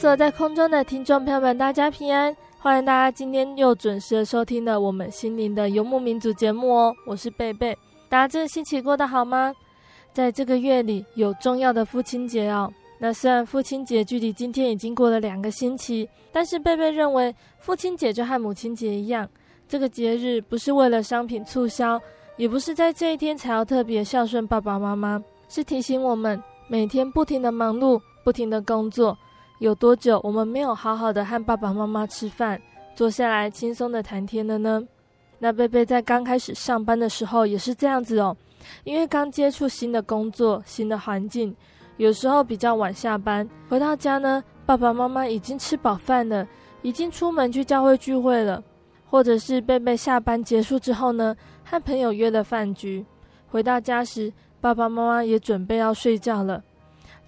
Hello，所有在空中的听众朋友们，大家平安！欢迎大家今天又准时收听了我们心灵的游牧民族节目哦。我是贝贝，大家这个星期过得好吗？在这个月里有重要的父亲节哦。那虽然父亲节距离今天已经过了两个星期，但是贝贝认为父亲节就和母亲节一样，这个节日不是为了商品促销，也不是在这一天才要特别孝顺爸爸妈妈，是提醒我们每天不停的忙碌，不停的工作。有多久我们没有好好的和爸爸妈妈吃饭，坐下来轻松的谈天了呢？那贝贝在刚开始上班的时候也是这样子哦，因为刚接触新的工作、新的环境，有时候比较晚下班，回到家呢，爸爸妈妈已经吃饱饭了，已经出门去教会聚会了，或者是贝贝下班结束之后呢，和朋友约了饭局，回到家时，爸爸妈妈也准备要睡觉了。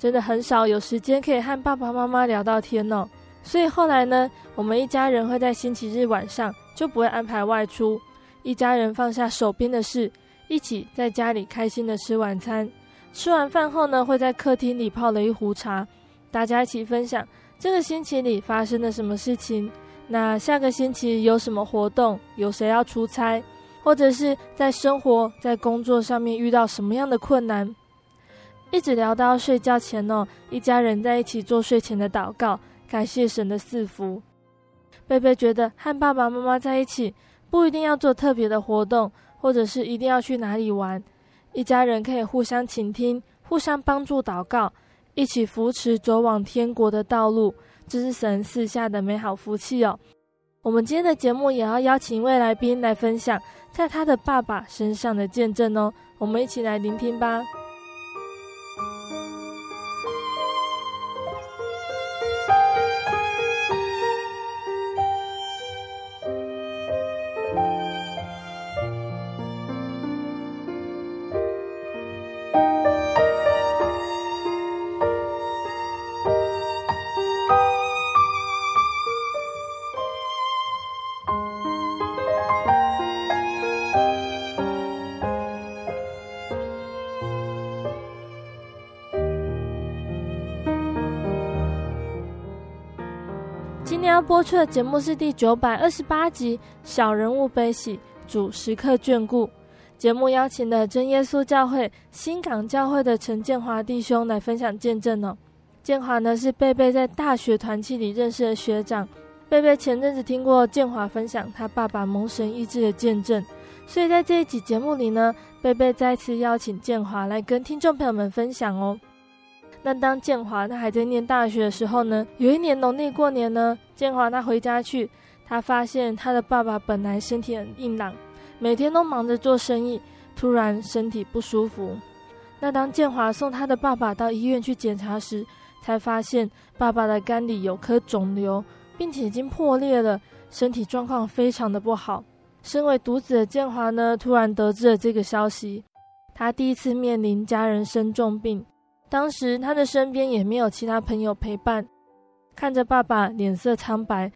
真的很少有时间可以和爸爸妈妈聊到天哦，所以后来呢，我们一家人会在星期日晚上就不会安排外出，一家人放下手边的事，一起在家里开心的吃晚餐。吃完饭后呢，会在客厅里泡了一壶茶，大家一起分享这个星期里发生了什么事情，那下个星期有什么活动，有谁要出差，或者是在生活在工作上面遇到什么样的困难。一直聊到睡觉前哦，一家人在一起做睡前的祷告，感谢神的赐福。贝贝觉得和爸爸妈妈在一起，不一定要做特别的活动，或者是一定要去哪里玩，一家人可以互相倾听，互相帮助祷告，一起扶持走往天国的道路，这是神赐下的美好福气哦。我们今天的节目也要邀请一位来宾来分享在他的爸爸身上的见证哦，我们一起来聆听吧。播出的节目是第九百二十八集《小人物悲喜，主时刻眷顾》。节目邀请的真耶稣教会新港教会的陈建华弟兄来分享见证哦。建华呢是贝贝在大学团契里认识的学长，贝贝前阵子听过建华分享他爸爸蒙神医治的见证，所以在这一集节目里呢，贝贝再次邀请建华来跟听众朋友们分享哦。那当建华他还在念大学的时候呢，有一年农历过年呢，建华他回家去，他发现他的爸爸本来身体很硬朗，每天都忙着做生意，突然身体不舒服。那当建华送他的爸爸到医院去检查时，才发现爸爸的肝里有颗肿瘤，并且已经破裂了，身体状况非常的不好。身为独子的建华呢，突然得知了这个消息，他第一次面临家人生重病。当时他的身边也没有其他朋友陪伴，看着爸爸脸色苍白，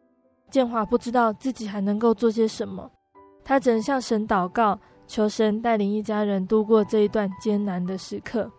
建华不知道自己还能够做些什么。他只能向神祷告，求神带领一家人度过这一段艰难的时刻。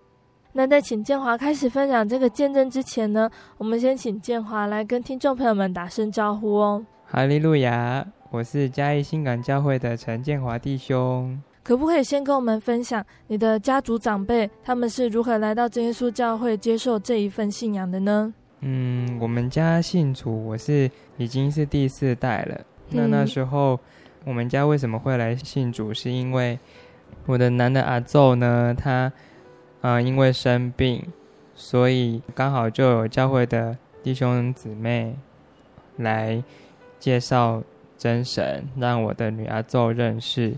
那在请建华开始分享这个见证之前呢，我们先请建华来跟听众朋友们打声招呼哦。哈利路亚，我是嘉义新港教会的陈建华弟兄。可不可以先跟我们分享你的家族长辈他们是如何来到真耶稣教会接受这一份信仰的呢？嗯，我们家信主，我是已经是第四代了。那那时候我们家为什么会来信主？是因为我的男的阿奏呢，他。啊、呃，因为生病，所以刚好就有教会的弟兄姊妹来介绍真神，让我的女阿奏认识，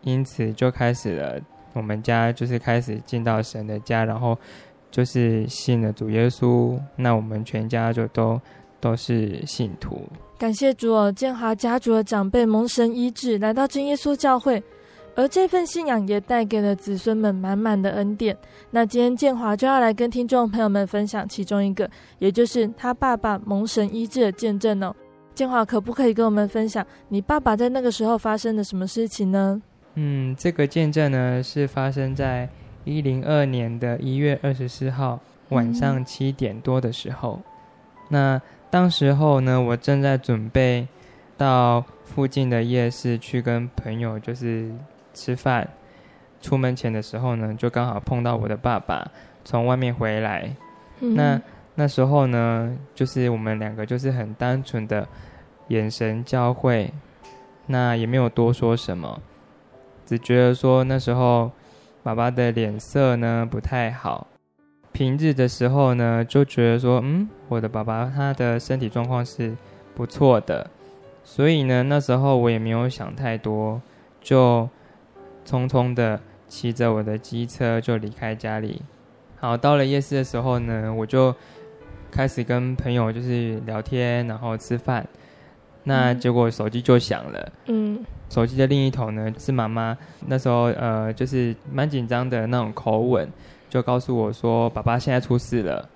因此就开始了我们家就是开始进到神的家，然后就是信了主耶稣，那我们全家就都都是信徒。感谢主哦，建华家族的长辈蒙神医治，来到真耶稣教会。而这份信仰也带给了子孙们满满的恩典。那今天建华就要来跟听众朋友们分享其中一个，也就是他爸爸蒙神医治的见证哦。建华可不可以跟我们分享你爸爸在那个时候发生的什么事情呢？嗯，这个见证呢是发生在一零二年的一月二十四号晚上七点多的时候。嗯。那当时候呢，我正在准备到附近的夜市去跟朋友就是。吃饭，出门前的时候呢，就刚好碰到我的爸爸从外面回来。嗯、那那时候呢，就是我们两个就是很单纯的眼神交汇，那也没有多说什么，只觉得说那时候爸爸的脸色呢不太好。平日的时候呢，就觉得说，嗯，我的爸爸他的身体状况是不错的，所以呢，那时候我也没有想太多，就。匆匆的骑着我的机车就离开家里。好，到了夜市的时候呢，我就开始跟朋友就是聊天，然后吃饭。那结果手机就响了。嗯。手机的另一头呢是妈妈，那时候呃就是蛮紧张的那种口吻，就告诉我说爸爸现在出事了，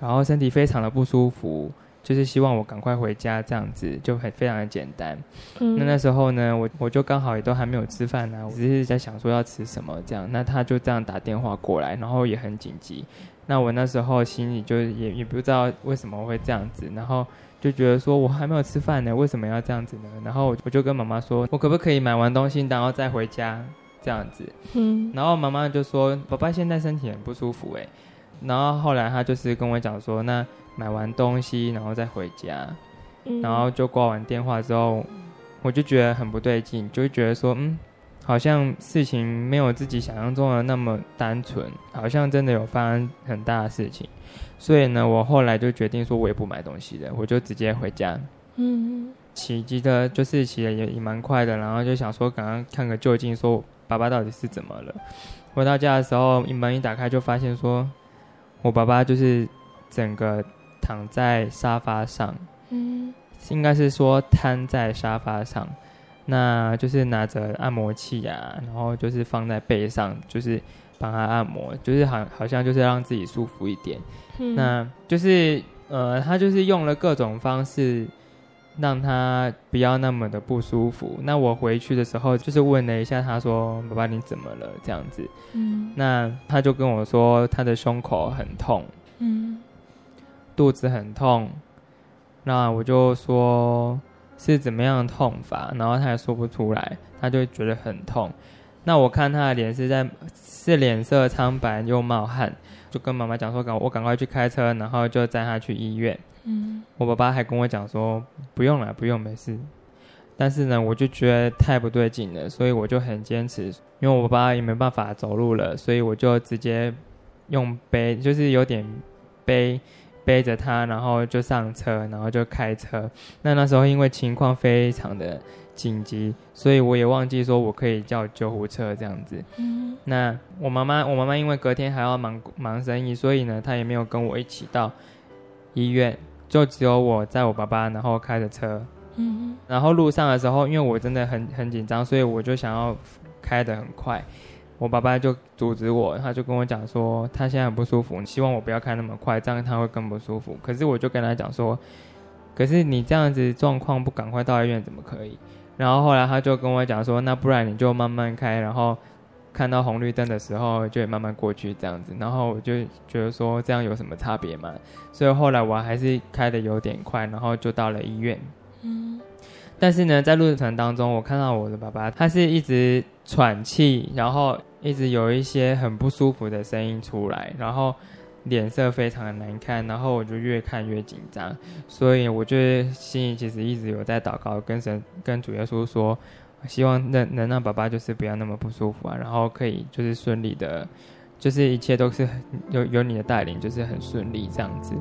然后身体非常的不舒服。就是希望我赶快回家，这样子就很非常的简单。嗯，那那时候呢，我我就刚好也都还没有吃饭呢，我只是在想说要吃什么这样。那他就这样打电话过来，然后也很紧急。那我那时候心里就也也不知道为什么会这样子，然后就觉得说我还没有吃饭呢，为什么要这样子呢？然后我就跟妈妈说，我可不可以买完东西然后再回家这样子？嗯，然后妈妈就说，爸爸现在身体很不舒服哎。然后后来他就是跟我讲说，那。买完东西，然后再回家，嗯、然后就挂完电话之后，我就觉得很不对劲，就觉得说，嗯，好像事情没有自己想象中的那么单纯，好像真的有发生很大的事情。所以呢，我后来就决定说，我也不买东西了，我就直接回家。嗯，骑机车就是骑的也也蛮快的，然后就想说，赶快看个究竟，说爸爸到底是怎么了。回到家的时候，一门一打开，就发现说我爸爸就是整个。躺在沙发上，嗯，应该是说瘫在沙发上，那就是拿着按摩器啊，然后就是放在背上，就是帮他按摩，就是好好像就是让自己舒服一点。嗯，那就是呃，他就是用了各种方式让他不要那么的不舒服。那我回去的时候就是问了一下，他说：“爸爸，你怎么了？”这样子，嗯，那他就跟我说他的胸口很痛，嗯。肚子很痛，那我就说是怎么样的痛法，然后他也说不出来，他就觉得很痛。那我看他的脸是在是脸色苍白又冒汗，就跟妈妈讲说赶我赶快去开车，然后就载他去医院。嗯，我爸爸还跟我讲说不用了，不用，没事。但是呢，我就觉得太不对劲了，所以我就很坚持，因为我爸爸也没办法走路了，所以我就直接用背，就是有点背。背着他，然后就上车，然后就开车。那那时候因为情况非常的紧急，所以我也忘记说我可以叫救护车这样子。嗯。那我妈妈，我妈妈因为隔天还要忙忙生意，所以呢，她也没有跟我一起到医院，就只有我在我爸爸，然后开着车。嗯。然后路上的时候，因为我真的很很紧张，所以我就想要开得很快。我爸爸就阻止我，他就跟我讲说，他现在很不舒服，希望我不要开那么快，这样他会更不舒服。可是我就跟他讲说，可是你这样子状况不赶快到医院怎么可以？然后后来他就跟我讲说，那不然你就慢慢开，然后看到红绿灯的时候就慢慢过去这样子。然后我就觉得说这样有什么差别嘛？所以后来我还是开的有点快，然后就到了医院。嗯。但是呢，在路程当中，我看到我的爸爸，他是一直喘气，然后一直有一些很不舒服的声音出来，然后脸色非常的难看，然后我就越看越紧张，所以我就心里其实一直有在祷告，跟神、跟主耶稣说，希望能能让爸爸就是不要那么不舒服啊，然后可以就是顺利的，就是一切都是有有你的带领，就是很顺利这样子。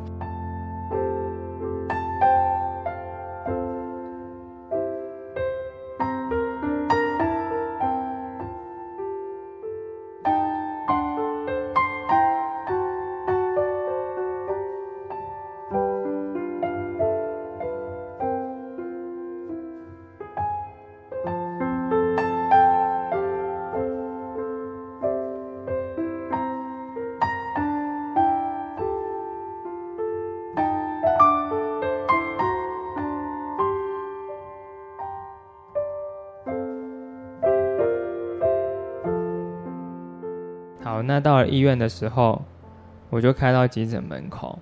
那到了医院的时候，我就开到急诊门口，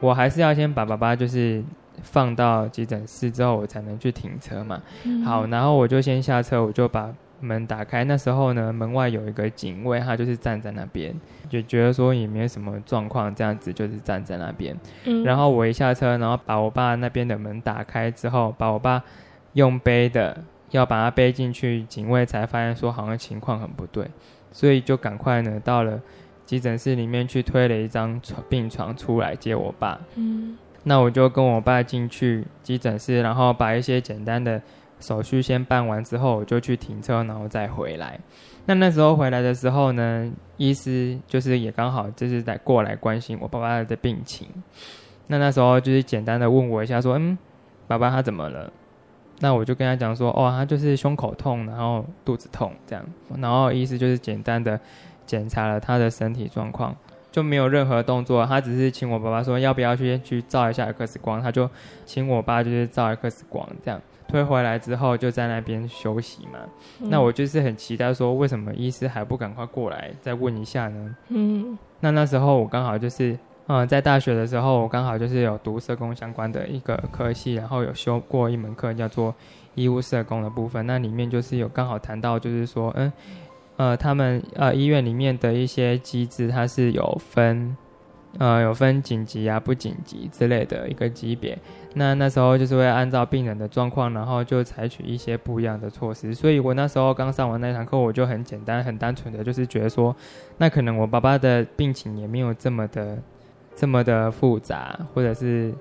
我还是要先把爸爸就是放到急诊室之后，我才能去停车嘛。嗯。好，然后我就先下车，我就把门打开。那时候呢，门外有一个警卫，他就是站在那边，就觉得说也没什么状况，这样子就是站在那边。嗯。然后我一下车，然后把我爸那边的门打开之后，把我爸用背的要把他背进去，警卫才发现说好像情况很不对。所以就赶快呢，到了急诊室里面去推了一张床病床出来接我爸。嗯，那我就跟我爸进去急诊室，然后把一些简单的手续先办完之后，我就去停车，然后再回来。那那时候回来的时候呢，医师就是也刚好就是在过来关心我爸爸的病情。那那时候就是简单的问我一下，说：“嗯，爸爸他怎么了？”那我就跟他讲说，哦，他就是胸口痛，然后肚子痛这样，然后医师就是简单的检查了他的身体状况，就没有任何动作，他只是请我爸爸说要不要去去照一下 X 光，他就请我爸就是照 X 光这样，推回来之后就在那边休息嘛。嗯。那我就是很期待说，为什么医师还不赶快过来再问一下呢？嗯，那那时候我刚好就是。嗯，在大学的时候，我刚好就是有读社工相关的一个科系，然后有修过一门课叫做医务社工的部分。那里面就是有刚好谈到，就是说，嗯，呃，他们呃医院里面的一些机制，它是有分，呃，有分紧急啊、不紧急之类的一个级别。那那时候就是会按照病人的状况，然后就采取一些不一样的措施。所以我那时候刚上完那堂课，我就很简单、很单纯的就是觉得说，那可能我爸爸的病情也没有这么的。这么的复杂，或者是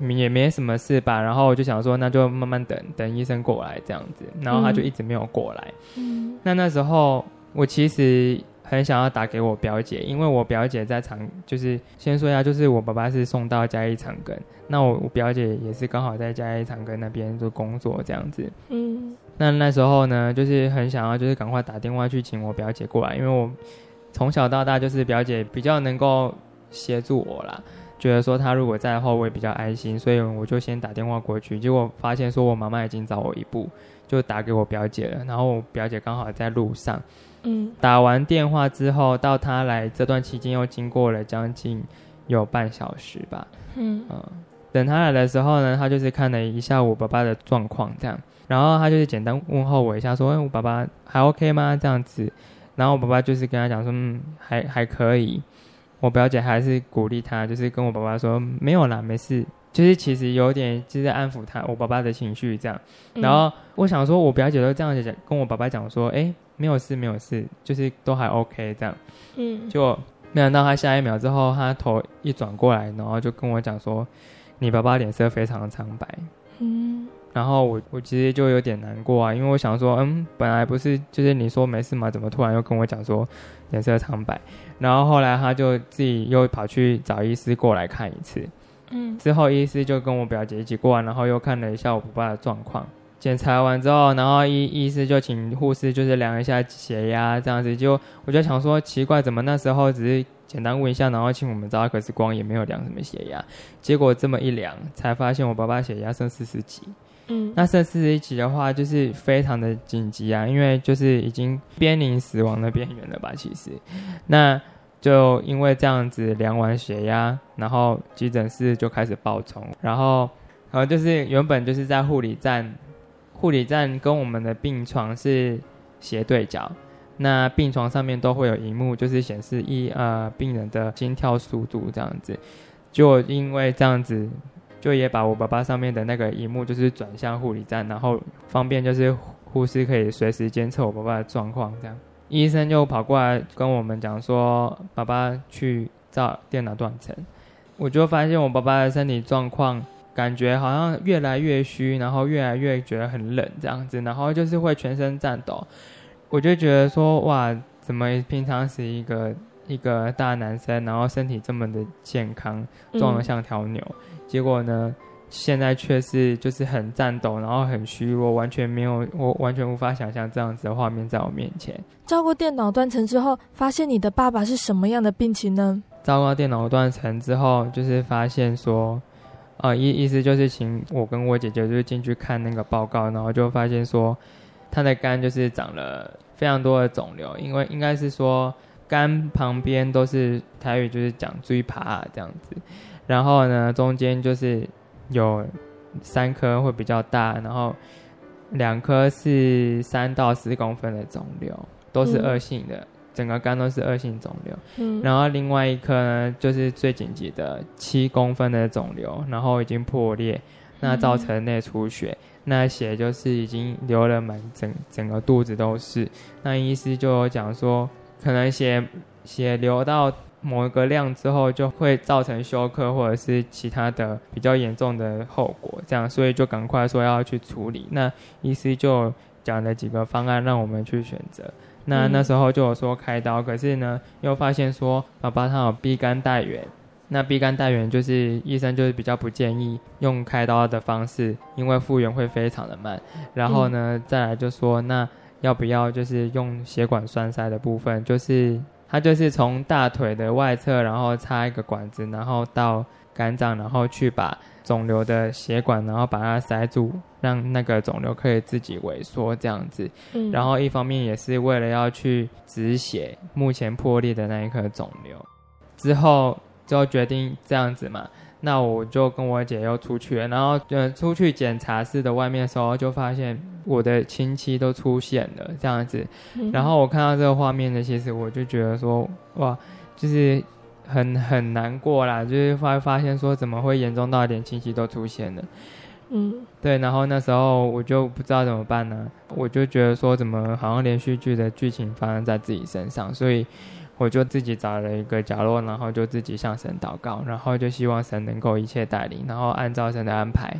也没什么事吧，然后我就想说，那就慢慢等等医生过来这样子，然后他就一直没有过来。嗯，那那时候我其实很想要打给我表姐，因为我表姐在长，就是先说一下，就是我爸爸是送到嘉义长庚，那我我表姐也是刚好在嘉义长庚那边做工作这样子。嗯，那那时候呢，就是很想要，就是赶快打电话去请我表姐过来，因为我从小到大就是表姐比较能够。协助我啦，觉得说他如果在的话，我也比较安心，所以我就先打电话过去。结果发现说我妈妈已经早我一步，就打给我表姐了。然后我表姐刚好在路上，嗯，打完电话之后到她来这段期间又经过了将近有半小时吧，嗯嗯，等她来的时候呢，她就是看了一下我爸爸的状况这样，然后她就是简单问候我一下，说：“哎，我爸爸还 OK 吗？”这样子，然后我爸爸就是跟她讲说：“嗯，还还可以。”我表姐还是鼓励他，就是跟我爸爸说没有啦，没事，就是其实有点就是安抚他我爸爸的情绪这样。然后我想说，我表姐都这样讲，跟我爸爸讲说，哎，没有事，没有事，就是都还 OK 这样。嗯，就没想到他下一秒之后，他头一转过来，然后就跟我讲说，你爸爸脸色非常的苍白。嗯。然后我我其实就有点难过啊，因为我想说，嗯，本来不是就是你说没事嘛，怎么突然又跟我讲说脸色苍白？然后后来他就自己又跑去找医师过来看一次，嗯，之后医师就跟我表姐一起过来，然后又看了一下我爸爸的状况，检查完之后，然后医医师就请护士就是量一下血压这样子，就我就想说奇怪，怎么那时候只是简单问一下，然后请我们照 X 光也没有量什么血压，结果这么一量才发现我爸爸血压剩四十几。嗯，那剩四十几的话，就是非常的紧急啊，因为就是已经濒临死亡的边缘了吧？其实，那就因为这样子量完血压，然后急诊室就开始爆冲，然后，然后就是原本就是在护理站，护理站跟我们的病床是斜对角，那病床上面都会有荧幕，就是显示一呃病人的心跳速度这样子，就因为这样子。就也把我爸爸上面的那个荧幕就是转向护理站，然后方便就是护士可以随时监测我爸爸的状况。这样，医生就跑过来跟我们讲说，爸爸去照电脑断层。我就发现我爸爸的身体状况，感觉好像越来越虚，然后越来越觉得很冷这样子，然后就是会全身颤抖。我就觉得说，哇，怎么平常是一个一个大男生，然后身体这么的健康，壮得像条牛。嗯结果呢，现在却是就是很颤抖，然后很虚弱，完全没有，我完全无法想象这样子的画面在我面前。照过电脑断层之后，发现你的爸爸是什么样的病情呢？照过电脑断层之后，就是发现说，呃，意意思就是请我跟我姐姐就是进去看那个报告，然后就发现说，他的肝就是长了非常多的肿瘤，因为应该是说肝旁边都是台语就是讲椎爬这样子。然后呢，中间就是有三颗会比较大，然后两颗是三到四公分的肿瘤，都是恶性的，嗯、整个肝都是恶性肿瘤。嗯。然后另外一颗呢，就是最紧急的七公分的肿瘤，然后已经破裂，那造成内出血，嗯、那血就是已经流了满整整个肚子都是。那医师就有讲说，可能血血流到。某一个量之后，就会造成休克或者是其他的比较严重的后果，这样，所以就赶快说要去处理。那医师就讲了几个方案让我们去选择。那那时候就有说开刀，可是呢，又发现说爸爸他有 B 肝带源，那 B 肝带源就是医生就是比较不建议用开刀的方式，因为复原会非常的慢。然后呢，再来就说那要不要就是用血管栓塞的部分，就是。他就是从大腿的外侧，然后插一个管子，然后到肝脏，然后去把肿瘤的血管，然后把它塞住，让那个肿瘤可以自己萎缩这样子。嗯。然后一方面也是为了要去止血，目前破裂的那一颗肿瘤。之后就决定这样子嘛。那我就跟我姐又出去了，然后呃出去检查室的外面的时候，就发现我的亲戚都出现了这样子，然后我看到这个画面呢，其实我就觉得说哇，就是很很难过啦，就是发发现说怎么会严重到连亲戚都出现了，嗯，对，然后那时候我就不知道怎么办呢，我就觉得说怎么好像连续剧的剧情发生在自己身上，所以。我就自己找了一个角落，然后就自己向神祷告，然后就希望神能够一切带领，然后按照神的安排，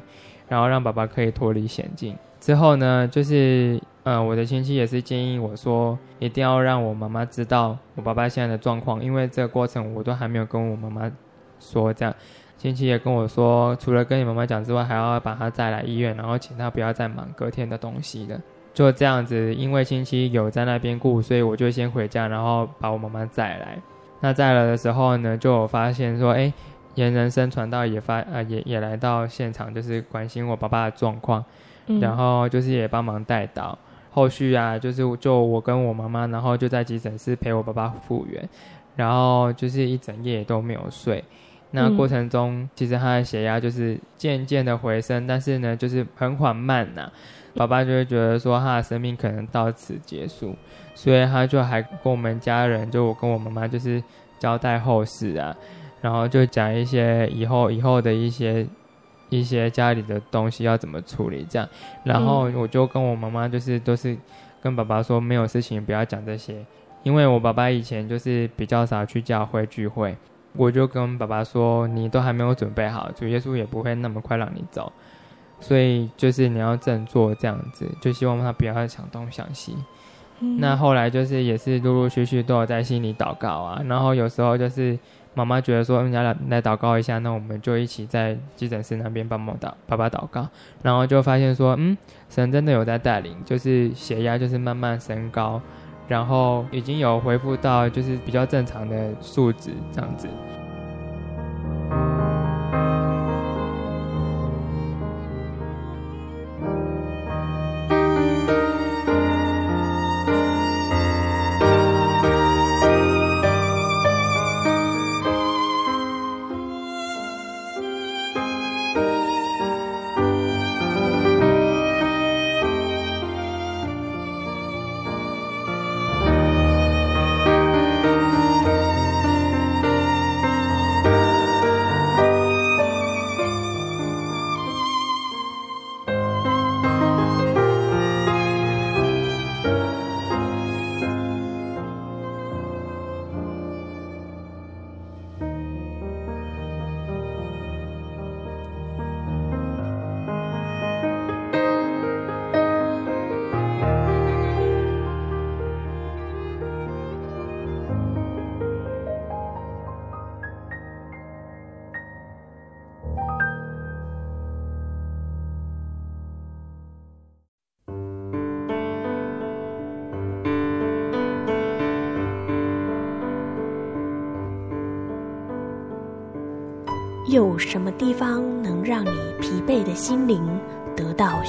然后让爸爸可以脱离险境。之后呢，就是呃，我的亲戚也是建议我说，一定要让我妈妈知道我爸爸现在的状况，因为这个过程我都还没有跟我妈妈说。这样，亲戚也跟我说，除了跟你妈妈讲之外，还要把她带来医院，然后请她不要再忙隔天的东西的。就这样子，因为亲戚有在那边顾，所以我就先回家，然后把我妈妈载来。那载来的时候呢，就有发现说，哎，沿人生传道也发呃也也来到现场，就是关心我爸爸的状况，嗯、然后就是也帮忙带祷。后续啊，就是就我跟我妈妈，然后就在急诊室陪我爸爸复原，然后就是一整夜都没有睡。那过程中，嗯、其实他的血压就是渐渐的回升，但是呢，就是很缓慢呐、啊。爸爸就会觉得说他的生命可能到此结束，所以他就还跟我们家人，就我跟我妈妈，就是交代后事啊，然后就讲一些以后以后的一些一些家里的东西要怎么处理这样，然后我就跟我妈妈就是都是跟爸爸说没有事情不要讲这些，因为我爸爸以前就是比较少去教会聚会，我就跟爸爸说你都还没有准备好，主耶稣也不会那么快让你走。所以就是你要振作这样子，就希望他不要想东想西。嗯。那后来就是也是陆陆续续都有在心里祷告啊，然后有时候就是妈妈觉得说人家来来祷告一下，那我们就一起在急诊室那边帮忙祷爸爸祷告，然后就发现说，嗯，神真的有在带领，就是血压就是慢慢升高，然后已经有恢复到就是比较正常的数值这样子。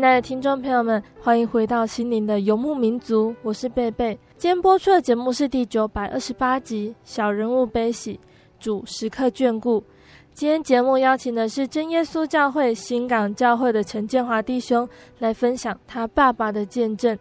亲爱的听众朋友们，欢迎回到心灵的游牧民族，我是贝贝。今天播出的节目是第九百二十八集《小人物悲喜，主时刻眷顾》。今天节目邀请的是真耶稣教会新港教会的陈建华弟兄来分享他爸爸的见证。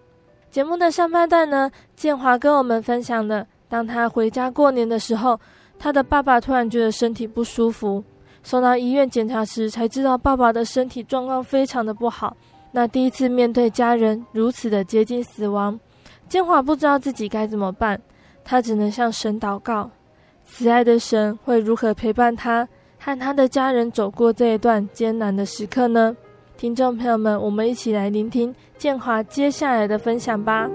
节目的上半段呢，建华跟我们分享了，当他回家过年的时候，他的爸爸突然觉得身体不舒服。送到医院检查时，才知道爸爸的身体状况非常的不好。那第一次面对家人如此的接近死亡，建华不知道自己该怎么办，他只能向神祷告。慈爱的神会如何陪伴他和他的家人走过这一段艰难的时刻呢？听众朋友们，我们一起来聆听建华接下来的分享吧。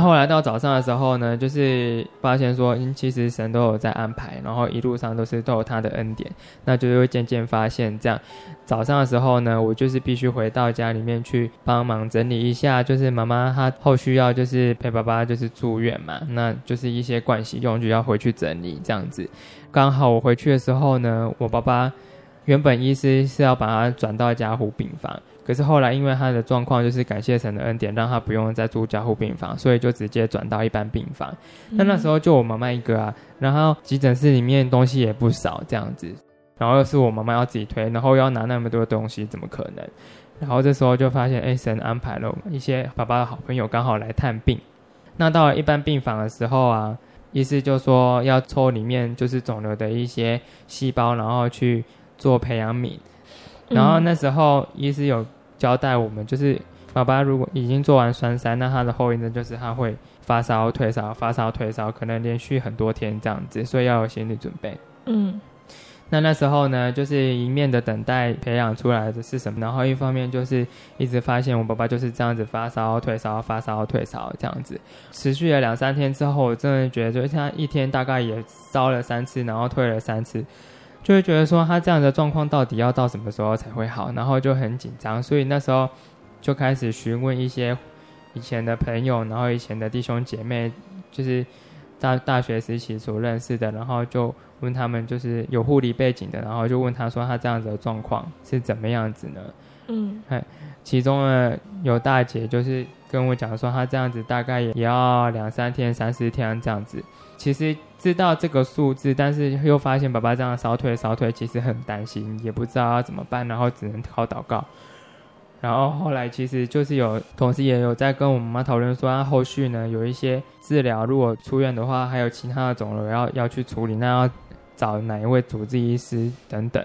后来到早上的时候呢，就是发现说，嗯，其实神都有在安排，然后一路上都是都有他的恩典，那就会渐渐发现这样。早上的时候呢，我就是必须回到家里面去帮忙整理一下，就是妈妈她后续要就是陪爸爸就是住院嘛，那就是一些盥洗用具要回去整理这样子。刚好我回去的时候呢，我爸爸原本医师是要把他转到加护病房。可是后来，因为他的状况就是感谢神的恩典，让他不用再住加护病房，所以就直接转到一般病房。那、嗯、那时候就我妈妈一个啊，然后急诊室里面东西也不少，这样子，然后又是我妈妈要自己推，然后要拿那么多东西，怎么可能？然后这时候就发现，哎，神安排了一些爸爸的好朋友刚好来探病。那到了一般病房的时候啊，医师就说要抽里面就是肿瘤的一些细胞，然后去做培养皿。然后那时候医师有。交代我们就是，爸爸如果已经做完栓塞，那他的后遗症就是他会发烧、退烧、发烧、退烧，可能连续很多天这样子，所以要有心理准备。嗯，那那时候呢，就是一面的等待培养出来的是什么，然后一方面就是一直发现我爸爸就是这样子发烧、退烧、发烧、退烧这样子，持续了两三天之后，我真的觉得就是他一天大概也烧了三次，然后退了三次。就会觉得说他这样的状况到底要到什么时候才会好，然后就很紧张，所以那时候就开始询问一些以前的朋友，然后以前的弟兄姐妹，就是大大学时期所认识的，然后就问他们，就是有护理背景的，然后就问他说他这样子的状况是怎么样子呢？嗯，其中呢有大姐就是跟我讲说，他这样子大概也要两三天、三四天这样子。其实知道这个数字，但是又发现爸爸这样烧腿烧腿，其实很担心，也不知道要怎么办，然后只能靠祷告。然后后来其实就是有同事也有在跟我妈妈讨论说，他后续呢有一些治疗，如果出院的话，还有其他的肿瘤要要去处理，那要找哪一位主治医师等等。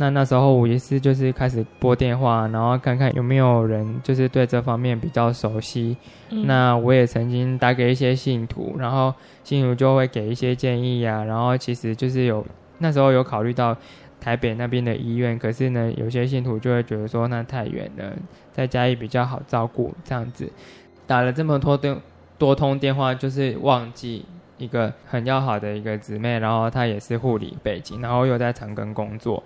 那那时候，我也是就是开始拨电话，然后看看有没有人就是对这方面比较熟悉。嗯、那我也曾经打给一些信徒，然后信徒就会给一些建议呀、啊。然后其实就是有那时候有考虑到台北那边的医院，可是呢，有些信徒就会觉得说那太远了，在家里比较好照顾这样子。打了这么多电多通电话，就是忘记一个很要好的一个姊妹，然后她也是护理背景，然后又在长庚工作。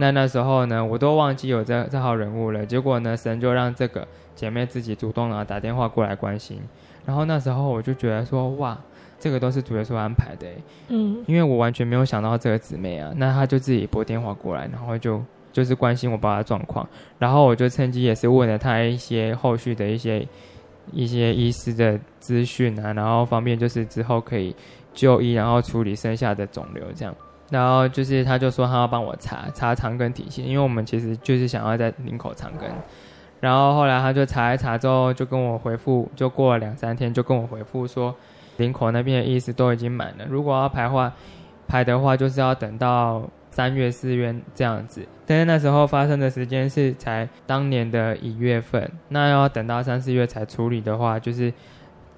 那那时候呢，我都忘记有这这号人物了。结果呢，神就让这个姐妹自己主动啊打电话过来关心。然后那时候我就觉得说，哇，这个都是主耶稣安排的，嗯，因为我完全没有想到这个姊妹啊。那她就自己拨电话过来，然后就就是关心我爸爸状况。然后我就趁机也是问了她一些后续的一些一些医师的资讯啊，然后方便就是之后可以就医，然后处理剩下的肿瘤这样。然后就是，他就说他要帮我查查长根体系，因为我们其实就是想要在林口长根。然后后来他就查一查之后，就跟我回复，就过了两三天，就跟我回复说，林口那边的意思都已经满了，如果要排话排的话，就是要等到三月四月这样子。但是那时候发生的时间是才当年的一月份，那要等到三四月才处理的话，就是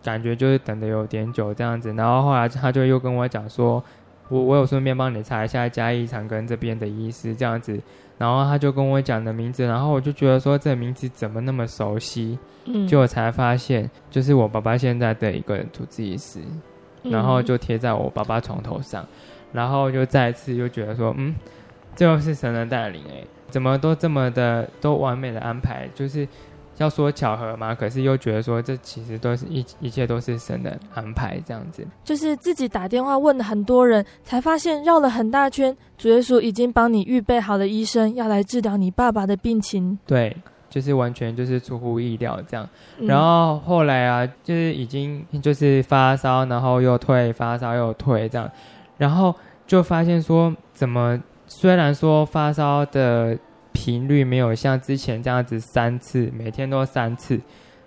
感觉就是等的有点久这样子。然后后来他就又跟我讲说。我我有顺便帮你查一下嘉义长庚这边的医师这样子，然后他就跟我讲的名字，然后我就觉得说这名字怎么那么熟悉，嗯，就我才发现就是我爸爸现在的一个主治医师，然后就贴在我爸爸床头上，然后就再次又觉得说，嗯，这又是神的带领哎，怎么都这么的都完美的安排，就是。要说巧合吗？可是又觉得说，这其实都是一一切都是神的安排，这样子。就是自己打电话问了很多人，才发现绕了很大圈，主耶稣已经帮你预备好了医生，要来治疗你爸爸的病情。对，就是完全就是出乎意料这样。然后后来啊，就是已经就是发烧，然后又退，发烧又退这样，然后就发现说，怎么虽然说发烧的。频率没有像之前这样子三次，每天都三次，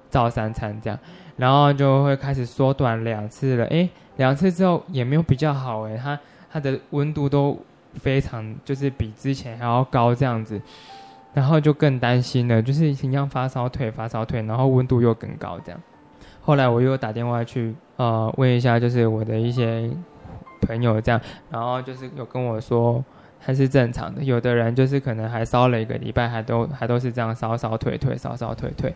照三餐这样，然后就会开始缩短两次了。诶，两次之后也没有比较好诶，它它的温度都非常就是比之前还要高这样子，然后就更担心了，就是一样发烧退发烧退，然后温度又更高这样。后来我又打电话去呃问一下，就是我的一些朋友这样，然后就是有跟我说。还是正常的，有的人就是可能还烧了一个礼拜，还都还都是这样烧烧退退烧烧退退，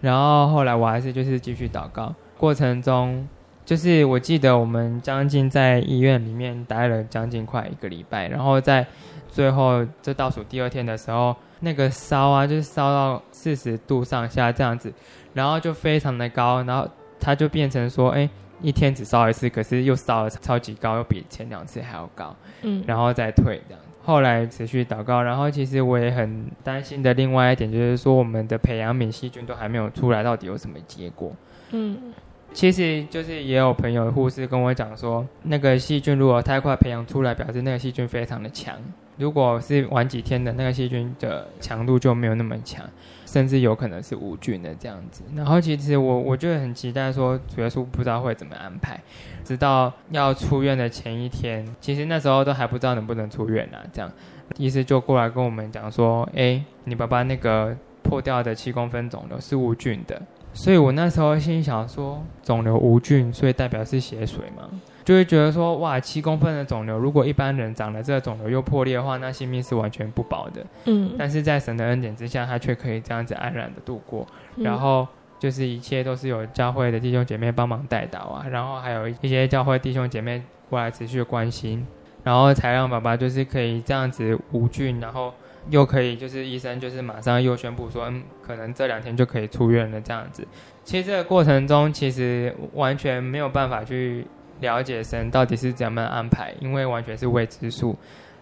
然后后来我还是就是继续祷告，过程中就是我记得我们将近在医院里面待了将近快一个礼拜，然后在最后这倒数第二天的时候，那个烧啊就是烧到四十度上下这样子，然后就非常的高，然后它就变成说，哎，一天只烧一次，可是又烧了超级高，又比前两次还要高，嗯，然后再退这样。后来持续祷告，然后其实我也很担心的。另外一点就是说，我们的培养皿细菌都还没有出来，到底有什么结果？嗯，其实就是也有朋友护士跟我讲说，那个细菌如果太快培养出来，表示那个细菌非常的强。如果是晚几天的那个细菌的强度就没有那么强，甚至有可能是无菌的这样子。然后其实我我就很期待说，主耶稣不知道会怎么安排。直到要出院的前一天，其实那时候都还不知道能不能出院呢、啊。这样，医师就过来跟我们讲说：“哎，你爸爸那个破掉的七公分肿瘤是无菌的。”所以我那时候心想说：“肿瘤无菌，所以代表是血水吗？”就会觉得说，哇，七公分的肿瘤，如果一般人长了这个肿瘤又破裂的话，那性命是完全不保的。嗯，但是在神的恩典之下，他却可以这样子安然的度过。然后就是一切都是有教会的弟兄姐妹帮忙带导啊，然后还有一些教会弟兄姐妹过来持续的关心，然后才让爸爸就是可以这样子无菌，然后又可以就是医生就是马上又宣布说，嗯，可能这两天就可以出院了这样子。其实这个过程中，其实完全没有办法去。了解神到底是怎么安排，因为完全是未知数。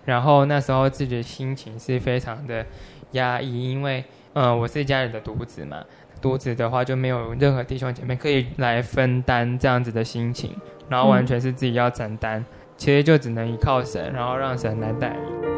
然后那时候自己的心情是非常的压抑，因为呃我是家里的独子嘛，独子的话就没有任何弟兄姐妹可以来分担这样子的心情，然后完全是自己要承担，其实就只能依靠神，然后让神来带领。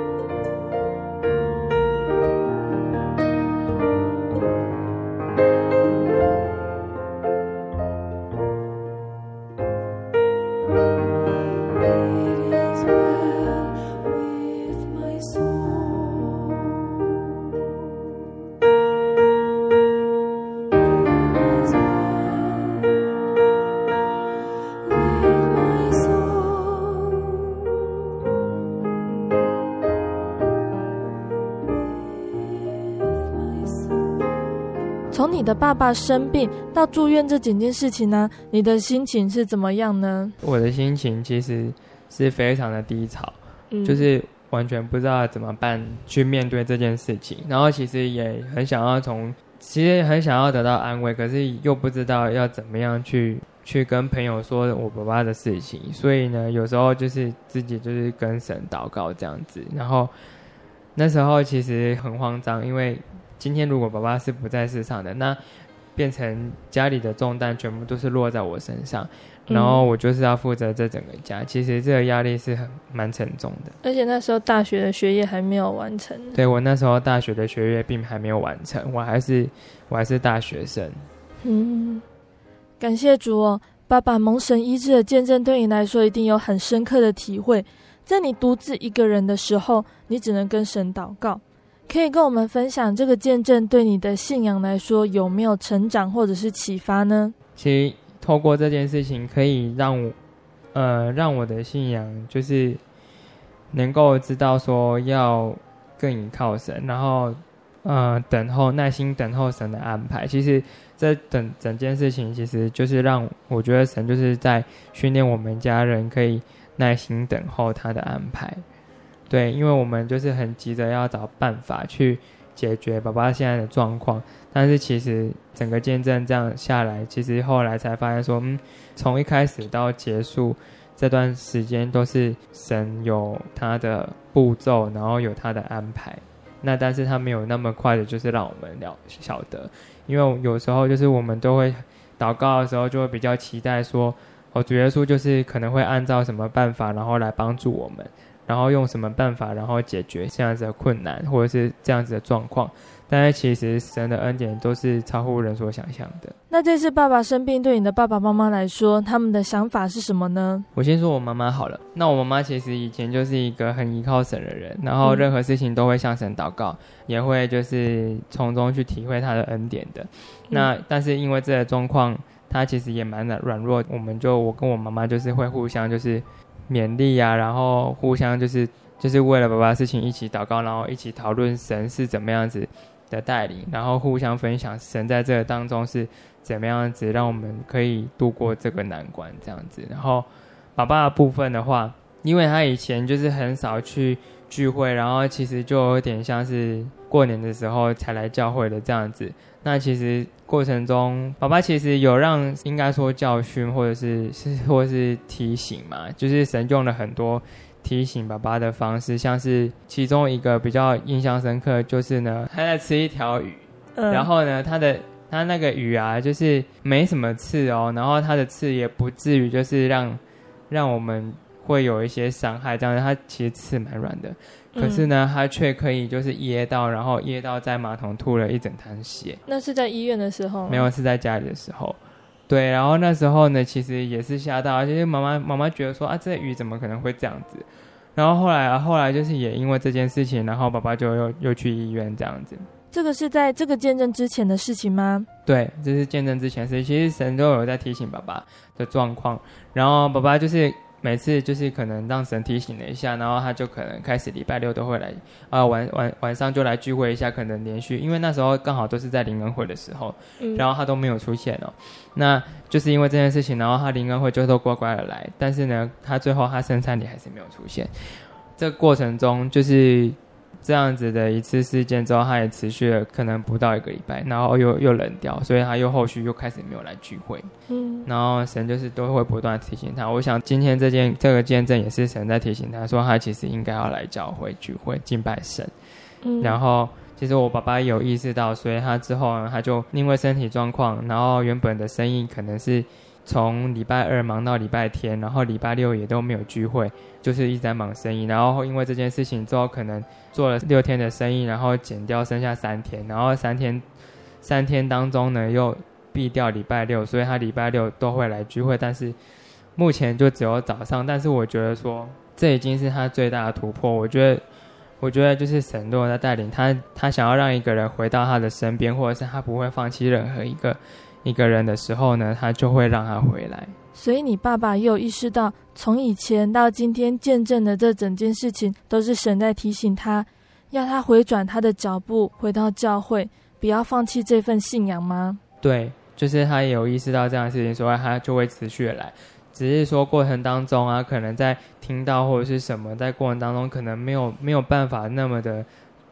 爸爸生病到住院这几件事情呢，你的心情是怎么样呢？我的心情其实是非常的低潮，嗯，就是完全不知道怎么办去面对这件事情。然后其实也很想要从，其实很想要得到安慰，可是又不知道要怎么样去去跟朋友说我爸爸的事情。所以呢，有时候就是自己就是跟神祷告这样子。然后那时候其实很慌张，因为。今天如果爸爸是不在世上的，那变成家里的重担全部都是落在我身上，然后我就是要负责这整个家。其实这个压力是很蛮沉重的。而且那时候大学的学业还没有完成。对，我那时候大学的学业并还没有完成，我还是我还是大学生。嗯，感谢主哦，爸爸蒙神医治的见证对你来说一定有很深刻的体会。在你独自一个人的时候，你只能跟神祷告。可以跟我们分享这个见证对你的信仰来说有没有成长或者是启发呢？其实透过这件事情，可以让我，呃，让我的信仰就是能够知道说要更依靠神，然后，呃等候，耐心等候神的安排。其实这整整件事情，其实就是让我觉得神就是在训练我们家人可以耐心等候他的安排。对，因为我们就是很急着要找办法去解决爸爸现在的状况，但是其实整个见证这样下来，其实后来才发现说，嗯，从一开始到结束这段时间都是神有他的步骤，然后有他的安排。那但是他没有那么快的，就是让我们了晓得，因为有时候就是我们都会祷告的时候，就会比较期待说，哦，主耶稣就是可能会按照什么办法，然后来帮助我们。然后用什么办法，然后解决这样子的困难，或者是这样子的状况？但是其实神的恩典都是超乎人所想象的。那这次爸爸生病，对你的爸爸妈妈来说，他们的想法是什么呢？我先说我妈妈好了。那我妈妈其实以前就是一个很依靠神的人，然后任何事情都会向神祷告，嗯、也会就是从中去体会他的恩典的。那、嗯、但是因为这个状况，她其实也蛮软软弱，我们就我跟我妈妈就是会互相就是。勉励、啊，然后互相就是就是为了爸爸的事情一起祷告，然后一起讨论神是怎么样子的带领，然后互相分享神在这个当中是怎么样子让我们可以度过这个难关这样子。然后爸爸的部分的话，因为他以前就是很少去聚会，然后其实就有点像是过年的时候才来教会的这样子。那其实过程中，爸爸其实有让应该说教训，或者是是或者是提醒嘛，就是神用了很多提醒爸爸的方式，像是其中一个比较印象深刻，就是呢，他在吃一条鱼，嗯、然后呢，他的他那个鱼啊，就是没什么刺哦，然后他的刺也不至于就是让让我们会有一些伤害，这样子，他其实刺蛮软的。可是呢，他却可以就是噎到，然后噎到在马桶吐了一整滩血。那是在医院的时候？没有，是在家里的时候。对，然后那时候呢，其实也是吓到，就是妈妈妈妈觉得说啊，这鱼怎么可能会这样子？然后后来啊，后来就是也因为这件事情，然后爸爸就又又去医院这样子。这个是在这个见证之前的事情吗？对，这是见证之前的事。其实神都有在提醒爸爸的状况，然后爸爸就是。每次就是可能让神提醒了一下，然后他就可能开始礼拜六都会来，啊、呃、晚晚晚上就来聚会一下，可能连续，因为那时候刚好都是在灵恩会的时候，嗯、然后他都没有出现哦，那就是因为这件事情，然后他灵恩会就都乖乖的来，但是呢，他最后他圣餐礼还是没有出现，这个过程中就是。这样子的一次事件之后，他也持续了可能不到一个礼拜，然后又又冷掉，所以他又后续又开始没有来聚会。嗯，然后神就是都会不断提醒他。我想今天这件这个见证也是神在提醒他说，他其实应该要来教会聚会敬拜神。嗯，然后其实我爸爸有意识到，所以他之后呢，他就因为身体状况，然后原本的生意可能是。从礼拜二忙到礼拜天，然后礼拜六也都没有聚会，就是一直在忙生意。然后因为这件事情之后，可能做了六天的生意，然后减掉剩下三天，然后三天三天当中呢又避掉礼拜六，所以他礼拜六都会来聚会，但是目前就只有早上。但是我觉得说这已经是他最大的突破。我觉得我觉得就是神都在带领他，他想要让一个人回到他的身边，或者是他不会放弃任何一个。一个人的时候呢，他就会让他回来。所以你爸爸也有意识到，从以前到今天见证的这整件事情，都是神在提醒他，要他回转他的脚步，回到教会，不要放弃这份信仰吗？对，就是他也有意识到这样的事情，所以他就会持续的来。只是说过程当中啊，可能在听到或者是什么，在过程当中可能没有没有办法那么的。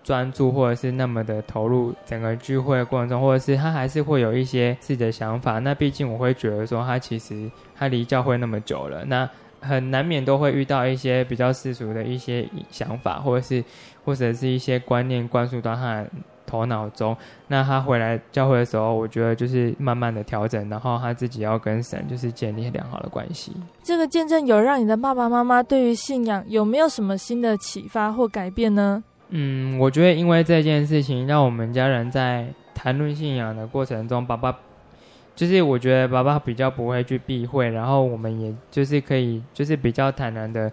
专注或者是那么的投入整个聚会的过程中，或者是他还是会有一些自己的想法。那毕竟我会觉得说，他其实他离教会那么久了，那很难免都会遇到一些比较世俗的一些想法，或者是或者是一些观念灌输到他的头脑中。那他回来教会的时候，我觉得就是慢慢的调整，然后他自己要跟神就是建立良好的关系。这个见证有让你的爸爸妈妈对于信仰有没有什么新的启发或改变呢？嗯，我觉得因为这件事情，让我们家人在谈论信仰的过程中，爸爸就是我觉得爸爸比较不会去避讳，然后我们也就是可以就是比较坦然的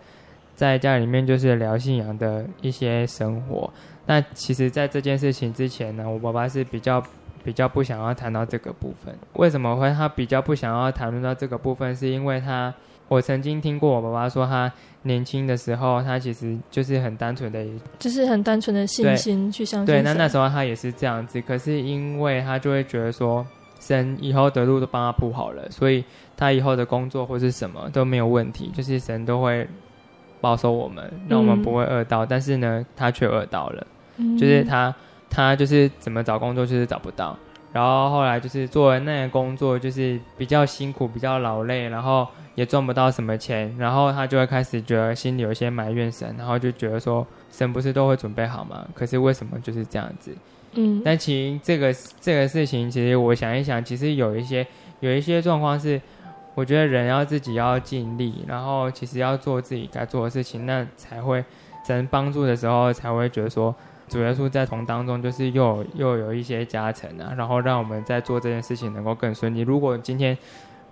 在家里面就是聊信仰的一些生活。那其实，在这件事情之前呢，我爸爸是比较比较不想要谈到这个部分。为什么会他比较不想要谈论到这个部分？是因为他。我曾经听过我爸爸说，他年轻的时候，他其实就是很单纯的，就是很单纯的信心去相信。对，那那时候他也是这样子，可是因为他就会觉得说，神以后的路都帮他铺好了，所以他以后的工作或是什么都没有问题，就是神都会保守我们，让我们不会饿到。嗯、但是呢，他却饿到了，嗯、就是他他就是怎么找工作就是找不到。然后后来就是做那个工作，就是比较辛苦，比较劳累，然后也赚不到什么钱，然后他就会开始觉得心里有一些埋怨神，然后就觉得说神不是都会准备好吗？可是为什么就是这样子？嗯，但其实这个这个事情，其实我想一想，其实有一些有一些状况是，我觉得人要自己要尽力，然后其实要做自己该做的事情，那才会神帮助的时候才会觉得说。主耶稣在同当中，就是又又有一些加成啊，然后让我们在做这件事情能够更顺利。如果今天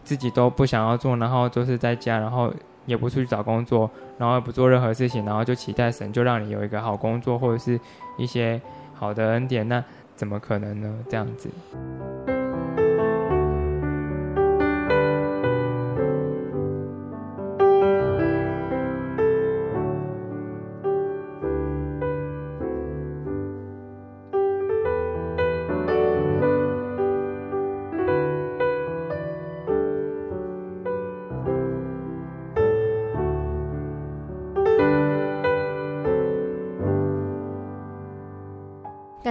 自己都不想要做，然后就是在家，然后也不出去找工作，然后也不做任何事情，然后就期待神就让你有一个好工作或者是一些好的恩典，那怎么可能呢？这样子。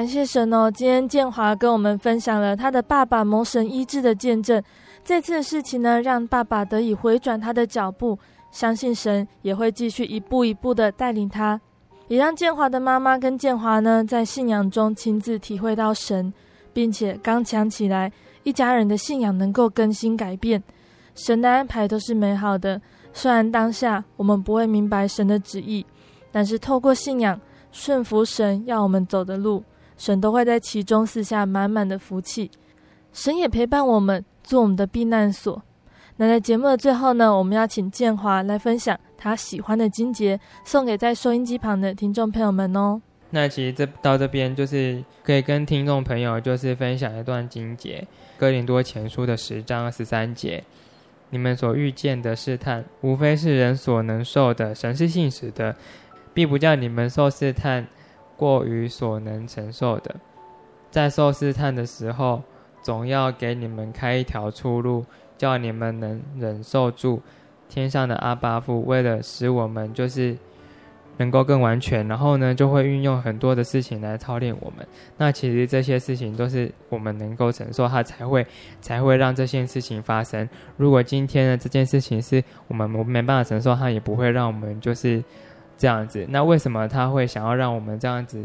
感谢神哦！今天建华跟我们分享了他的爸爸蒙神医治的见证。这次的事情呢，让爸爸得以回转他的脚步，相信神也会继续一步一步的带领他，也让建华的妈妈跟建华呢，在信仰中亲自体会到神，并且刚强起来，一家人的信仰能够更新改变。神的安排都是美好的，虽然当下我们不会明白神的旨意，但是透过信仰顺服神要我们走的路。神都会在其中赐下满满的福气，神也陪伴我们，做我们的避难所。那在节目的最后呢，我们要请建华来分享他喜欢的经节，送给在收音机旁的听众朋友们哦。那其实这到这边就是可以跟听众朋友就是分享一段经节，哥林多前书的十章十三节：你们所遇见的试探，无非是人所能受的；神是信实的，必不叫你们受试探。过于所能承受的，在受试探的时候，总要给你们开一条出路，叫你们能忍受住。天上的阿爸父为了使我们就是能够更完全，然后呢，就会运用很多的事情来操练我们。那其实这些事情都是我们能够承受，他才会才会让这件事情发生。如果今天的这件事情是我们没办法承受，他也不会让我们就是。这样子，那为什么他会想要让我们这样子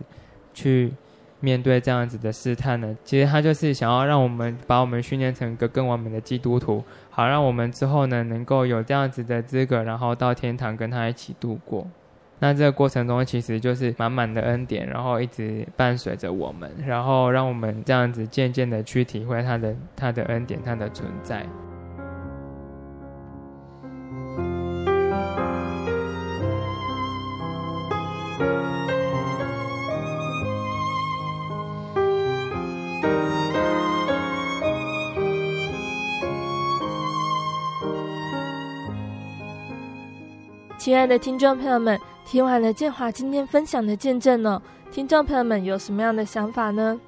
去面对这样子的试探呢？其实他就是想要让我们把我们训练成一个更完美的基督徒，好让我们之后呢能够有这样子的资格，然后到天堂跟他一起度过。那这个过程中其实就是满满的恩典，然后一直伴随着我们，然后让我们这样子渐渐的去体会他的他的恩典，他的存在。爱的听众朋友们，听完了建华今天分享的见证呢，听众朋友们有什么样的想法呢？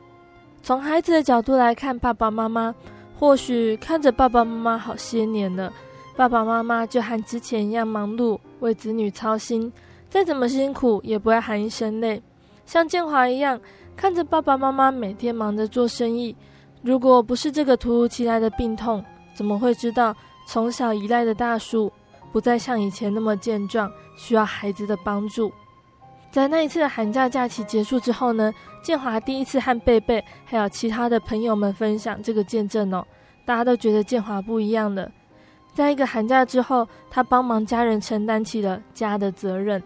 从孩子的角度来看，爸爸妈妈或许看着爸爸妈妈好些年了，爸爸妈妈就和之前一样忙碌，为子女操心，再怎么辛苦也不会喊一声累。像建华一样，看着爸爸妈妈每天忙着做生意，如果不是这个突如其来的病痛，怎么会知道从小依赖的大树不再像以前那么健壮，需要孩子的帮助。在那一次的寒假假期结束之后呢，建华第一次和贝贝还有其他的朋友们分享这个见证哦，大家都觉得建华不一样了。在一个寒假之后，他帮忙家人承担起了家的责任。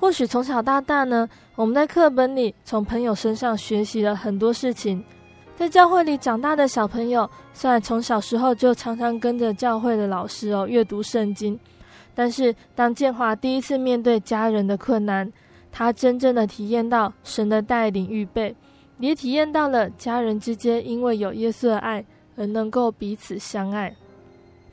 或许从小到大呢，我们在课本里从朋友身上学习了很多事情。在教会里长大的小朋友，虽然从小时候就常常跟着教会的老师哦阅读圣经，但是当建华第一次面对家人的困难，他真正的体验到神的带领预备，也体验到了家人之间因为有耶稣的爱而能够彼此相爱。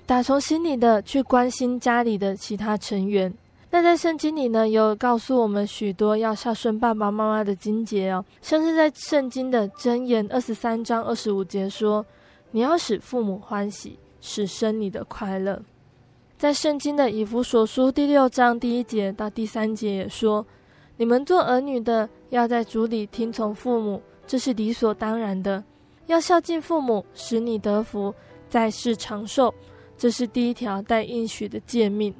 打从心里的去关心家里的其他成员。那在圣经里呢，有告诉我们许多要孝顺爸爸妈妈的经节哦，像是在圣经的箴言二十三章二十五节说：“你要使父母欢喜，使生你的快乐。”在圣经的以弗所书第六章第一节到第三节也说：“你们做儿女的，要在主里听从父母，这是理所当然的；要孝敬父母，使你得福，在世长寿，这是第一条带应许的诫命。”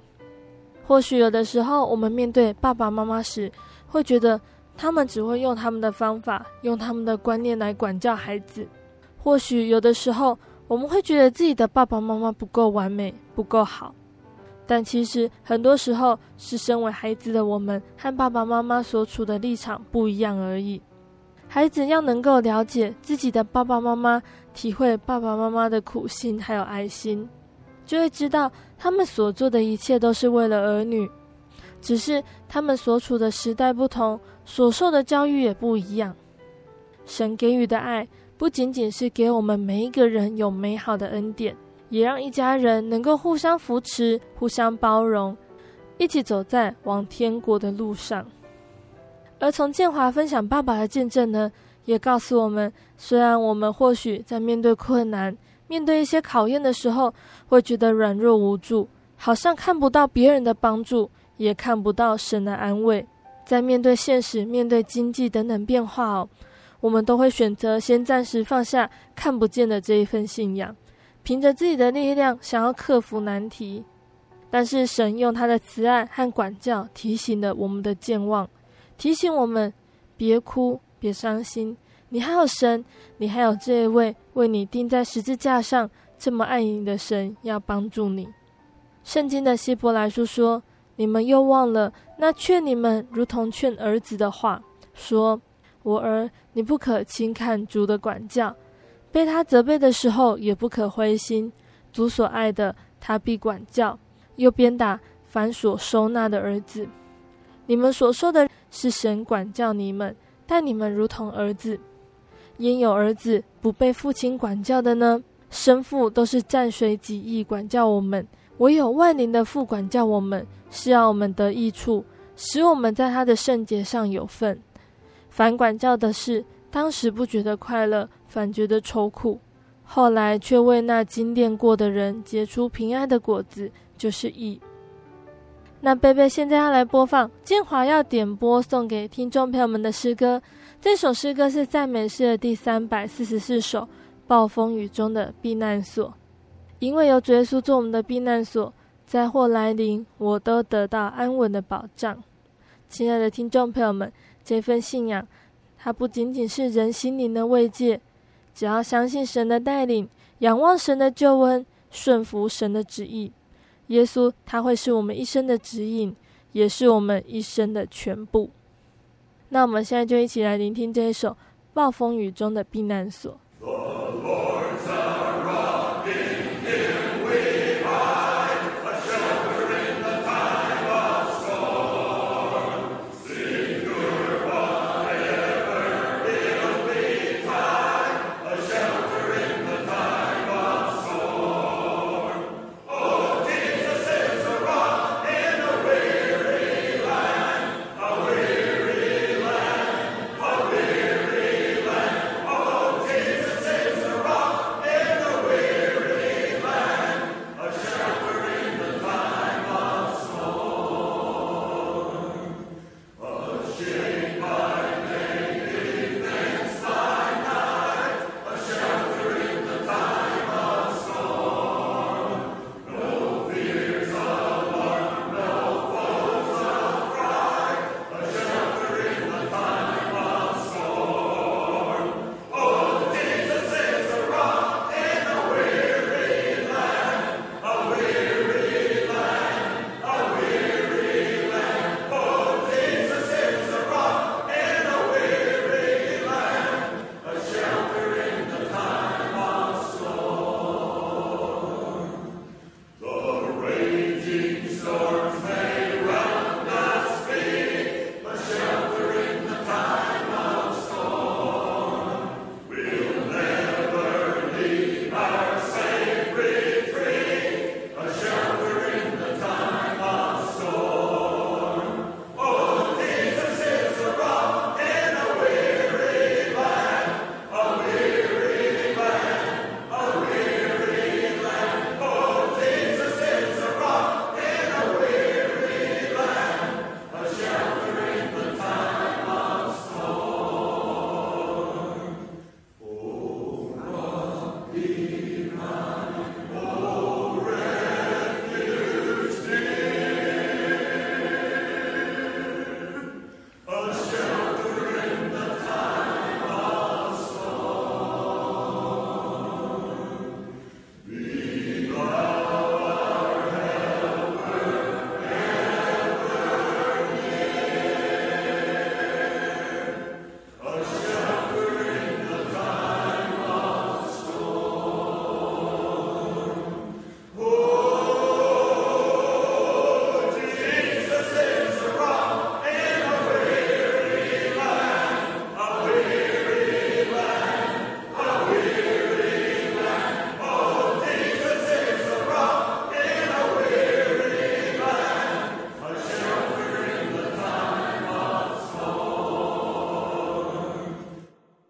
或许有的时候，我们面对爸爸妈妈时，会觉得他们只会用他们的方法，用他们的观念来管教孩子。或许有的时候，我们会觉得自己的爸爸妈妈不够完美，不够好。但其实很多时候，是身为孩子的我们和爸爸妈妈所处的立场不一样而已。孩子要能够了解自己的爸爸妈妈，体会爸爸妈妈的苦心还有爱心。就会知道，他们所做的一切都是为了儿女，只是他们所处的时代不同，所受的教育也不一样。神给予的爱，不仅仅是给我们每一个人有美好的恩典，也让一家人能够互相扶持、互相包容，一起走在往天国的路上。而从建华分享爸爸的见证呢，也告诉我们，虽然我们或许在面对困难，面对一些考验的时候，会觉得软弱无助，好像看不到别人的帮助，也看不到神的安慰。在面对现实、面对经济等等变化哦，我们都会选择先暂时放下看不见的这一份信仰，凭着自己的力量想要克服难题。但是神用他的慈爱和管教提醒了我们的健忘，提醒我们别哭，别伤心。你还有神，你还有这一位为你钉在十字架上这么爱你的神，要帮助你。圣经的希伯来书说：“你们又忘了那劝你们如同劝儿子的话，说：我儿，你不可轻看主的管教，被他责备的时候也不可灰心。主所爱的，他必管教，又鞭打凡所收纳的儿子。你们所受的是神管教你们，待你们如同儿子。”焉有儿子不被父亲管教的呢？生父都是暂随己意管教我们，唯有万灵的父管教我们，是要我们得益处，使我们在他的圣洁上有份。凡管教的事，当时不觉得快乐，反觉得愁苦；后来却为那经练过的人结出平安的果子，就是义。那贝贝现在要来播放建华要点播送给听众朋友们的诗歌。这首诗歌是赞美诗的第三百四十四首《暴风雨中的避难所》。因为有主耶稣做我们的避难所，灾祸来临，我都得到安稳的保障。亲爱的听众朋友们，这份信仰，它不仅仅是人心灵的慰藉，只要相信神的带领，仰望神的救恩，顺服神的旨意，耶稣他会是我们一生的指引，也是我们一生的全部。那我们现在就一起来聆听这一首《暴风雨中的避难所》。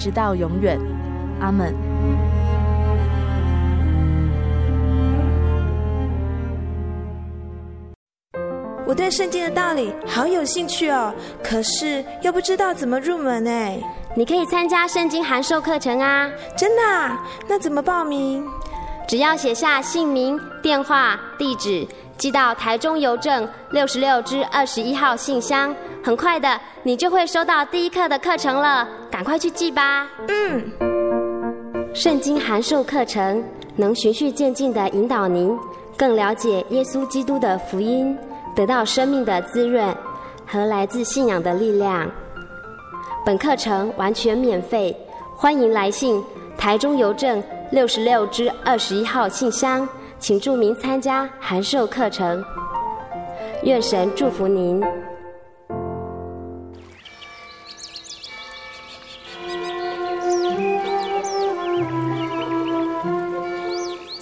直到永远。阿门。我对圣经的道理好有兴趣哦，可是又不知道怎么入门哎。你可以参加圣经函授课程啊！真的啊？那怎么报名？只要写下姓名、电话、地址，寄到台中邮政六十六至二十一号信箱，很快的，你就会收到第一课的课程了。赶快去记吧！嗯。圣经函授课程能循序渐进的引导您更了解耶稣基督的福音。得到生命的滋润和来自信仰的力量。本课程完全免费，欢迎来信台中邮政六十六支二十一号信箱，请注明参加函授课程。愿神祝福您。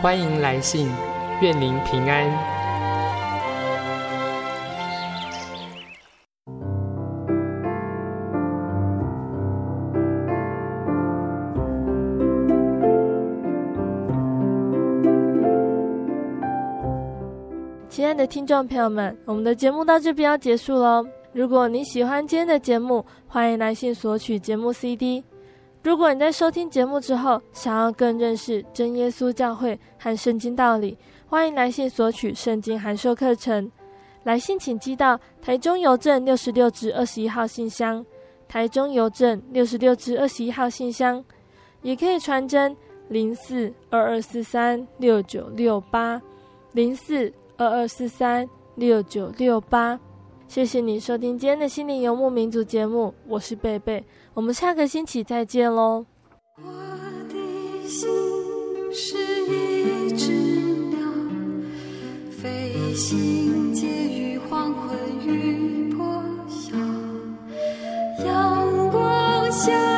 欢迎来信，愿您平安。亲爱的听众朋友们，我们的节目到这边要结束喽。如果你喜欢今天的节目，欢迎来信索取节目 CD。如果你在收听节目之后，想要更认识真耶稣教会和圣经道理，欢迎来信索取圣经函授课程。来信请寄到台中邮政六十六支二十一号信箱，台中邮政六十六支二十一号信箱，也可以传真零四二二四三六九六八零四。二二四三六九六八，谢谢你收听今天的心灵游牧民族节目，我是贝贝，我们下个星期再见喽我的心是一只鸟飞行黄昏破晓阳光下